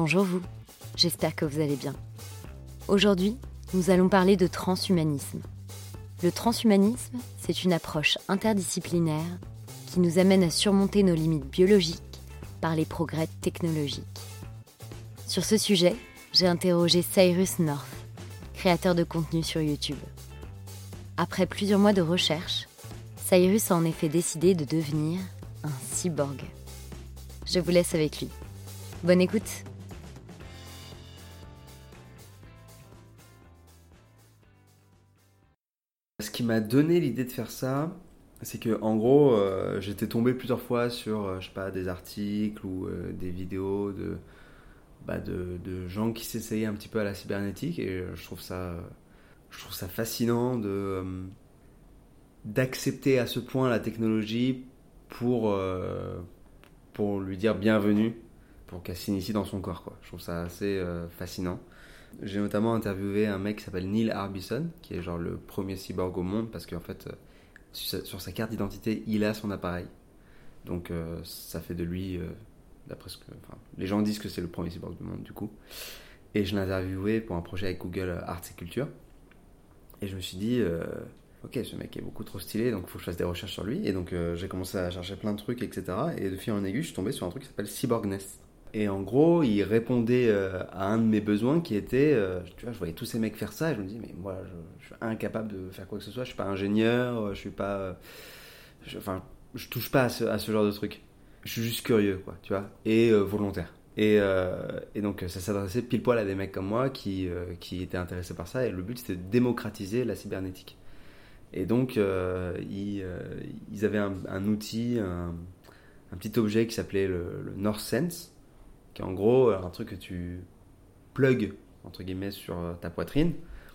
Bonjour vous, j'espère que vous allez bien. Aujourd'hui, nous allons parler de transhumanisme. Le transhumanisme, c'est une approche interdisciplinaire qui nous amène à surmonter nos limites biologiques par les progrès technologiques. Sur ce sujet, j'ai interrogé Cyrus North, créateur de contenu sur YouTube. Après plusieurs mois de recherche, Cyrus a en effet décidé de devenir un cyborg. Je vous laisse avec lui. Bonne écoute qui m'a donné l'idée de faire ça, c'est que en gros, euh, j'étais tombé plusieurs fois sur, euh, je sais pas, des articles ou euh, des vidéos de, bah, de, de gens qui s'essayaient un petit peu à la cybernétique et je trouve ça, je trouve ça fascinant de d'accepter à ce point la technologie pour pour lui dire bienvenue, pour qu'elle s'initie dans son corps quoi. Je trouve ça assez fascinant. J'ai notamment interviewé un mec qui s'appelle Neil Arbison, qui est genre le premier cyborg au monde parce qu'en fait sur sa carte d'identité, il a son appareil. Donc euh, ça fait de lui, euh, d'après ce que, les gens disent que c'est le premier cyborg du monde du coup. Et je l'ai interviewé pour un projet avec Google Arts et Culture. Et je me suis dit, euh, ok, ce mec est beaucoup trop stylé, donc il faut que je fasse des recherches sur lui. Et donc j'ai commencé à chercher plein de trucs, etc. Et de fil en aiguille, je suis tombé sur un truc qui s'appelle Cyborgness. Et en gros, il répondait euh, à un de mes besoins qui était, euh, tu vois, je voyais tous ces mecs faire ça et je me dis, mais moi, je, suis incapable de faire quoi que ce soit, je suis pas ingénieur, euh, je suis pas. enfin, je touche pas à ce, genre de truc. Je suis juste curieux, quoi, tu vois, et volontaire. Et, donc, ça s'adressait pile poil à des mecs comme moi qui, qui étaient intéressés par ça et le but c'était de démocratiser la cybernétique. Et donc, ils, avaient un, outil, un, un, petit objet qui s'appelait le, le North Sense en gros un truc que tu plugs entre guillemets sur euh, ta poitrine,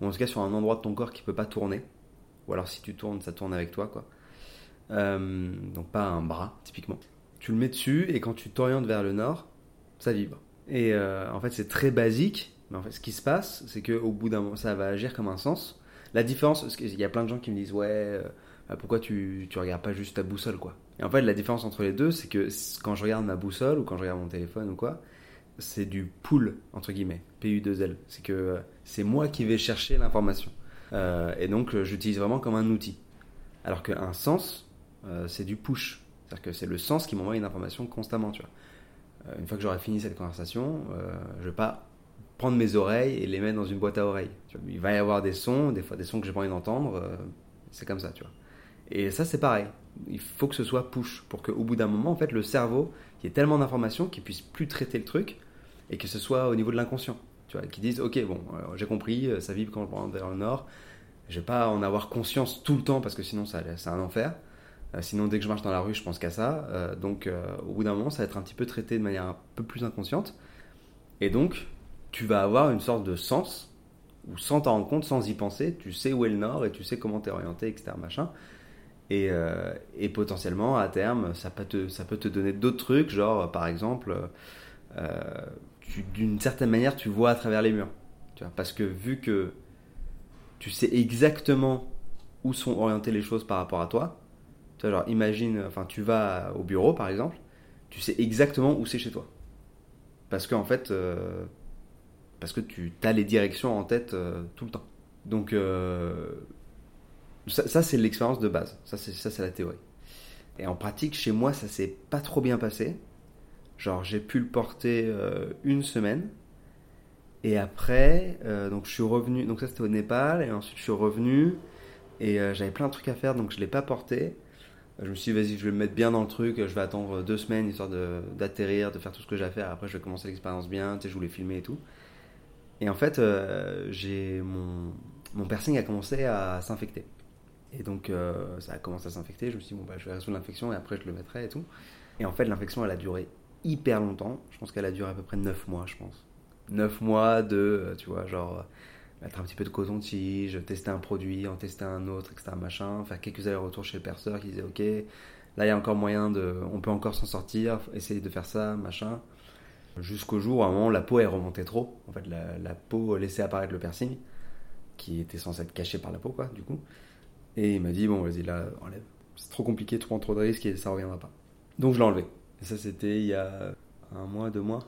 ou en tout cas sur un endroit de ton corps qui peut pas tourner, ou alors si tu tournes, ça tourne avec toi, quoi. Euh, donc pas un bras typiquement. Tu le mets dessus et quand tu t'orientes vers le nord, ça vibre. Et euh, en fait c'est très basique, mais en fait ce qui se passe, c'est que au bout d'un moment, ça va agir comme un sens. La différence, il y a plein de gens qui me disent ouais, bah, pourquoi tu tu regardes pas juste ta boussole quoi et en fait, la différence entre les deux, c'est que quand je regarde ma boussole ou quand je regarde mon téléphone ou quoi, c'est du pull, entre guillemets, PU2L. C'est que euh, c'est moi qui vais chercher l'information. Euh, et donc, euh, j'utilise vraiment comme un outil. Alors qu'un sens, c'est du push. C'est-à-dire que c'est le sens qui m'envoie une information constamment, tu vois. une fois que j'aurai fini cette conversation, je vais pas prendre mes oreilles et les mettre dans une boîte à oreilles. Il va y avoir des sons, des fois des sons que j'ai pas envie d'entendre. c'est comme ça, tu vois. Et ça, c'est pareil il faut que ce soit push pour qu'au bout d'un moment, en fait, le cerveau, il y ait tellement d'informations qu'il puisse plus traiter le truc et que ce soit au niveau de l'inconscient. Tu vois, qu'ils disent, ok, bon, euh, j'ai compris, euh, ça vibre quand je prends vers le nord. Je vais pas en avoir conscience tout le temps parce que sinon, c'est un enfer. Euh, sinon, dès que je marche dans la rue, je pense qu'à ça. donc, au bout d'un moment, ça va être un petit peu traité de manière un peu plus inconsciente. Et donc, tu vas avoir une sorte de sens où, sans t'en rendre compte, sans y penser, tu sais où est le nord et tu sais comment t'es orienté, etc. Machin. Euh, et, potentiellement, à terme, ça peut te, ça peut te donner d'autres trucs, genre par exemple, d'une certaine manière, tu vois à travers les murs. Parce que vu que tu sais exactement où sont orientées les choses par rapport à toi, tu vois, genre imagine, enfin tu vas au bureau par exemple, tu sais exactement où c'est chez toi. Parce qu'en fait, euh, parce que tu as les directions en tête tout le temps. Donc, ça, c'est l'expérience de base. Ça, ça, c'est la théorie. Et en pratique, chez moi, ça s'est pas trop bien passé. Genre, j'ai pu le porter euh, une semaine. Et après, euh, donc je suis revenu. Donc, ça, c'était au Népal. Et ensuite, je suis revenu. Et euh, j'avais plein de trucs à faire, donc je l'ai pas porté. Je me suis dit, vas-y, je vais me mettre bien dans le truc. Je vais attendre deux semaines histoire d'atterrir, de faire tout ce que j'ai à faire. Après, je vais commencer l'expérience bien. Tu sais, je voulais filmer et tout. Et en fait, j'ai mon, mon piercing a commencé à s'infecter. Et donc, ça a commencé à s'infecter. Je me suis dit, bon, bah, je vais résoudre l'infection et après, je le mettrai et tout. Et en fait, l'infection, elle a duré hyper longtemps. Je pense qu'elle a duré à peu près 9 mois, je pense. 9 mois de, euh, tu vois, genre, mettre un petit peu de coton-tige, tester un produit, en tester un autre, etc. Machin, faire quelques allers-retours chez le perceur qui disait, ok, là, il y a encore moyen de. On peut encore s'en sortir, essayer de faire ça, machin. Jusqu'au jour à un moment, la peau, est remontée trop. En fait, la, la peau laissait apparaître le piercing, qui était censé être caché par la peau, quoi, du coup. Et il m'a dit, bon, vas-y, là, enlève. C'est trop compliqué, tu prends trop de risques et ça reviendra pas. Donc je l'ai enlevé. Ça, c'était il y a un mois, deux mois.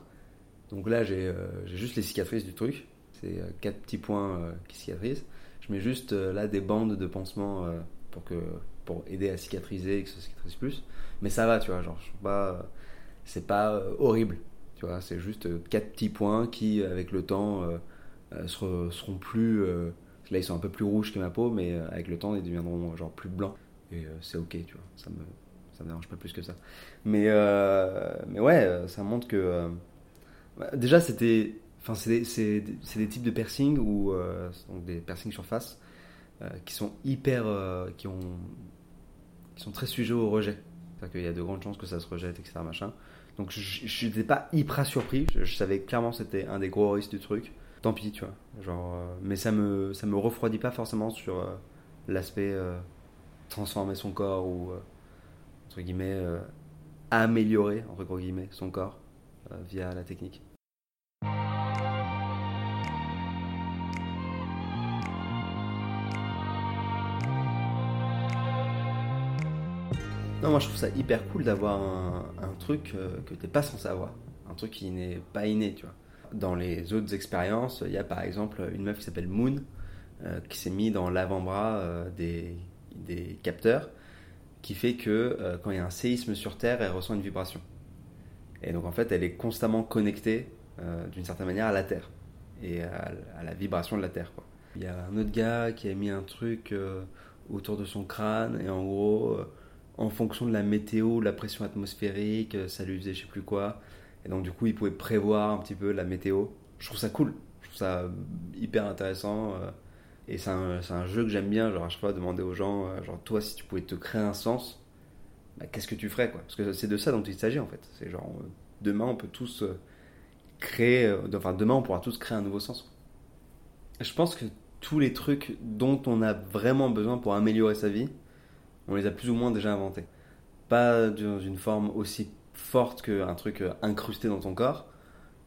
Donc là, j'ai juste les cicatrices du truc. C'est quatre petits points qui cicatrisent. Je mets juste là des bandes de pansement pour, que, pour aider à cicatriser et que ça cicatrise plus. Mais ça va, tu vois, genre, c'est pas horrible. Tu vois, c'est juste quatre petits points qui, avec le temps, seront plus. là, ils sont un peu plus rouges que ma peau, mais avec le temps, ils deviendront genre plus blancs. Et c'est ok, tu vois. Ça me, ça me dérange pas plus que ça. Mais, euh, mais ouais, euh, ça montre que. Euh, bah, déjà, c'était. Enfin, c'est des, types de piercing ou des piercings sur face qui sont hyper. qui, ont, qui sont très sujets au rejet. C'est-à-dire qu'il y a de grandes chances que ça se rejette, etc. Machin. Donc je n'étais pas hyper surpris. Je, savais clairement que c'était un des gros risques du truc. Tant pis, tu vois. Genre, mais ça me, ça me refroidit pas forcément sur l'aspect transformer son corps ou entre guillemets, euh, améliorer, entre guillemets, son corps euh, via la technique. Non, moi je trouve ça hyper cool d'avoir un, truc euh, que t'es pas censé avoir, un truc qui n'est pas inné, tu vois. Dans les autres expériences, il y a par exemple une meuf qui s'appelle Moon, qui s'est mis dans l'avant-bras des, des, capteurs qui fait que euh, quand il y a un séisme sur Terre, elle ressent une vibration. Et donc en fait, elle est constamment connectée euh, d'une certaine manière à la Terre et à, la vibration de la Terre. Il y a un autre gars qui a mis un truc euh, autour de son crâne et en gros, en fonction de la météo, la pression atmosphérique, ça lui faisait je sais plus quoi. Et donc du coup, il pouvait prévoir un petit peu la météo. Je trouve ça cool. Je trouve ça hyper intéressant. Et c'est un, un, jeu que j'aime bien, genre à chaque fois demander aux gens, euh, genre toi si tu pouvais te créer un sens, bah, qu'est-ce que tu ferais quoi? Parce que c'est de ça dont il s'agit en fait. C'est genre euh, demain on peut tous euh, créer, enfin demain on pourra tous créer un nouveau sens. Je pense que tous les trucs dont on a vraiment besoin pour améliorer sa vie, on les a plus ou moins déjà inventés. Pas dans une forme aussi forte qu'un truc incrusté dans ton corps,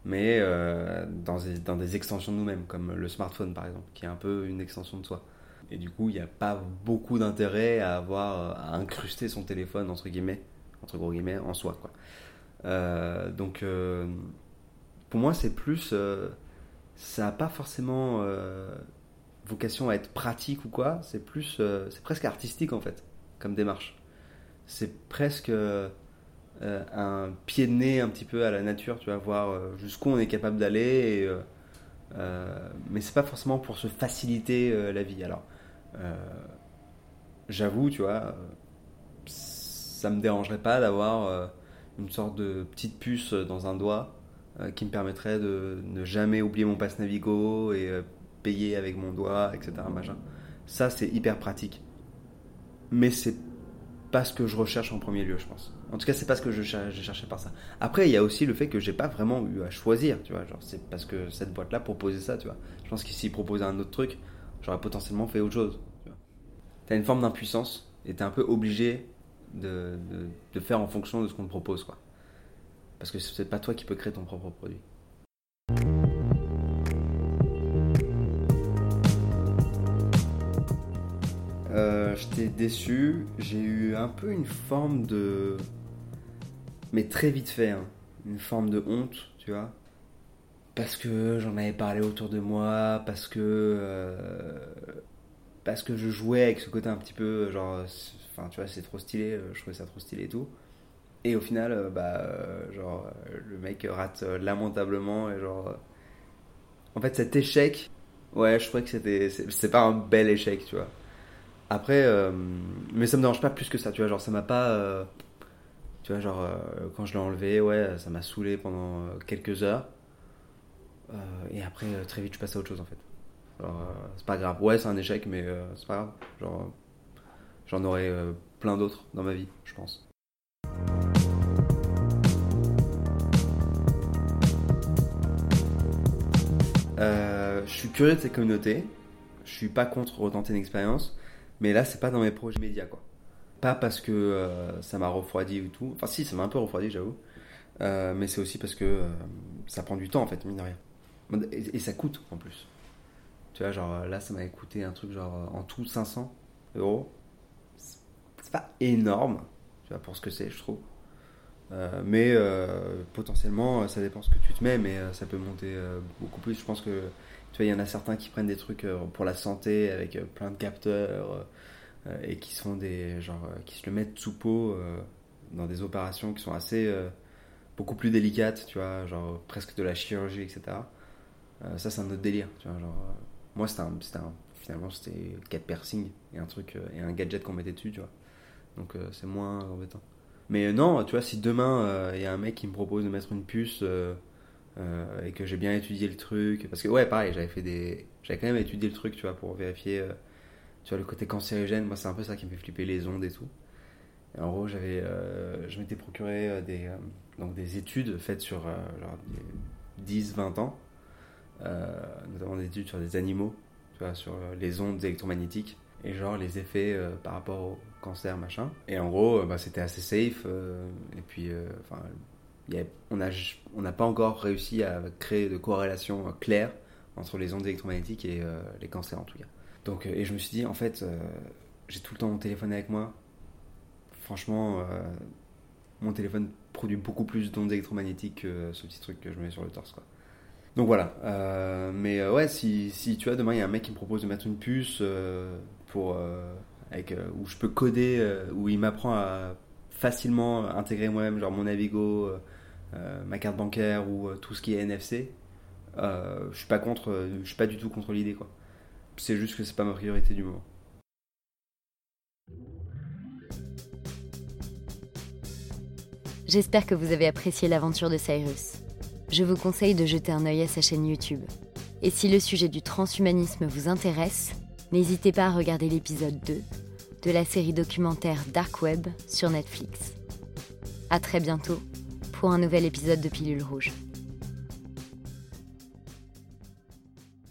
mais euh, dans, des, dans, des, extensions de nous-mêmes, comme le smartphone par exemple, qui est un peu une extension de soi. Et du coup, il n'y a pas beaucoup d'intérêt à avoir à incruster son téléphone entre guillemets, entre gros guillemets, en soi. Quoi. Euh, donc, euh, pour moi, c'est plus, ça n'a pas forcément vocation à être pratique ou quoi. C'est plus, c'est presque artistique en fait, comme démarche. C'est presque euh, un pied de nez un petit peu à la nature, tu vas voir euh, jusqu'où on est capable d'aller. Euh, mais c'est pas forcément pour se faciliter la vie. Alors, j'avoue, tu vois, ça me dérangerait pas d'avoir une sorte de petite puce dans un doigt qui me permettrait de ne jamais oublier mon passe Navigo et payer avec mon doigt, etc. Machin. Ça, c'est hyper pratique. Mais c'est pas ce que je recherche en premier lieu, je pense. En tout cas, c'est pas ce que je j'ai cherché par ça. Après, il y a aussi le fait que j'ai pas vraiment eu à choisir, tu vois. Genre, c'est parce que cette boîte-là proposait ça, tu vois. Je pense qu'ici, proposait un autre truc, j'aurais potentiellement fait autre chose. Tu as une forme d'impuissance et tu es un peu obligé de, de, de, faire en fonction de ce qu'on te propose, quoi. Parce que c'est pas toi qui peux créer ton propre produit. Euh, j'étais déçu. J'ai eu un peu une forme de. Mais très vite fait, hein. une forme de honte, tu vois. Parce que j'en avais parlé autour de moi, parce que. Euh, parce que je jouais avec ce côté un petit peu, genre. Enfin, tu vois, c'est trop stylé, je trouvais ça trop stylé et tout. Et au final, euh, bah, genre, le mec rate lamentablement et genre. En fait, cet échec, ouais, je trouvais que c'était. C'est pas un bel échec, tu vois. Après, euh, mais ça me dérange pas plus que ça, tu vois, genre ça m'a pas... Euh, tu vois, genre euh, quand je l'ai enlevé, ouais, ça m'a saoulé pendant quelques heures. et après, très vite, je passe à autre chose en fait. C'est pas grave. Ouais, c'est un échec, mais c'est pas grave. Genre, j'en aurai plein d'autres dans ma vie, je pense. je suis curieux de cette communauté. Je suis pas contre retenter une expérience. Mais là, c'est pas dans mes projets médias, quoi. Pas parce que euh, ça m'a refroidi ou tout. Enfin, si, ça m'a un peu refroidi, j'avoue. Euh, mais c'est aussi parce que euh, ça prend du temps, en fait, mine de rien. Et, ça coûte, en plus. Tu vois, genre, là, ça m'a coûté un truc, genre, en tout 500 euros. C'est pas énorme, tu vois, pour ce que c'est, je trouve. mais potentiellement, ça dépend ce que tu te mets, mais ça peut monter beaucoup plus. Je pense que tu vois, il y en a certains qui prennent des trucs pour la santé avec plein de capteurs et qui sont des genre qui se le mettent sous peau dans des opérations qui sont assez beaucoup plus délicates, tu vois, genre presque de la chirurgie, etc. ça, c'est un autre délire, tu vois, genre moi, c'était un, un, finalement, c'était 4 piercings et un truc et un gadget qu'on mettait dessus, tu vois. Donc c'est moins embêtant. Mais non, tu vois, si demain il y a un mec qui me propose de mettre une puce et que j'ai bien étudié le truc, parce que ouais, pareil, j'avais fait des, j'avais quand même étudié le truc, tu vois, pour vérifier, tu vois, le côté cancérigène. Moi, c'est un peu ça qui me fait flipper les ondes et tout. En gros, j'avais, je m'étais procuré des, donc des études faites sur genre 10-20 ans euh, notamment des études sur des animaux, tu vois, sur les ondes électromagnétiques et genre les effets euh, par rapport au cancer machin. Et en gros, euh, bah, c'était assez safe. et puis, enfin, on n'a on n'a pas encore réussi à créer de corrélation claire entre les ondes électromagnétiques et les cancers en tout cas. Donc, et je me suis dit, en fait, j'ai tout le temps mon téléphone avec moi. Franchement, mon téléphone produit beaucoup plus d'ondes électromagnétiques que ce petit truc que je mets sur le torse. Donc voilà. Euh, mais euh, ouais, si, si, tu vois, demain il y a un mec qui me propose de mettre une puce euh, pour, avec, où je peux coder, où il m'apprend à facilement intégrer moi-même, genre mon Navigo, ma carte bancaire ou tout ce qui est NFC, je suis pas contre, je suis pas du tout contre l'idée quoi. C'est juste que c'est pas ma priorité du moment. J'espère que vous avez apprécié l'aventure de Cyrus je vous conseille de jeter un œil à sa chaîne YouTube. Et si le sujet du transhumanisme vous intéresse, n'hésitez pas à regarder l'épisode 2 de la série documentaire Dark Web sur Netflix. A très bientôt pour un nouvel épisode de Pilule Rouge.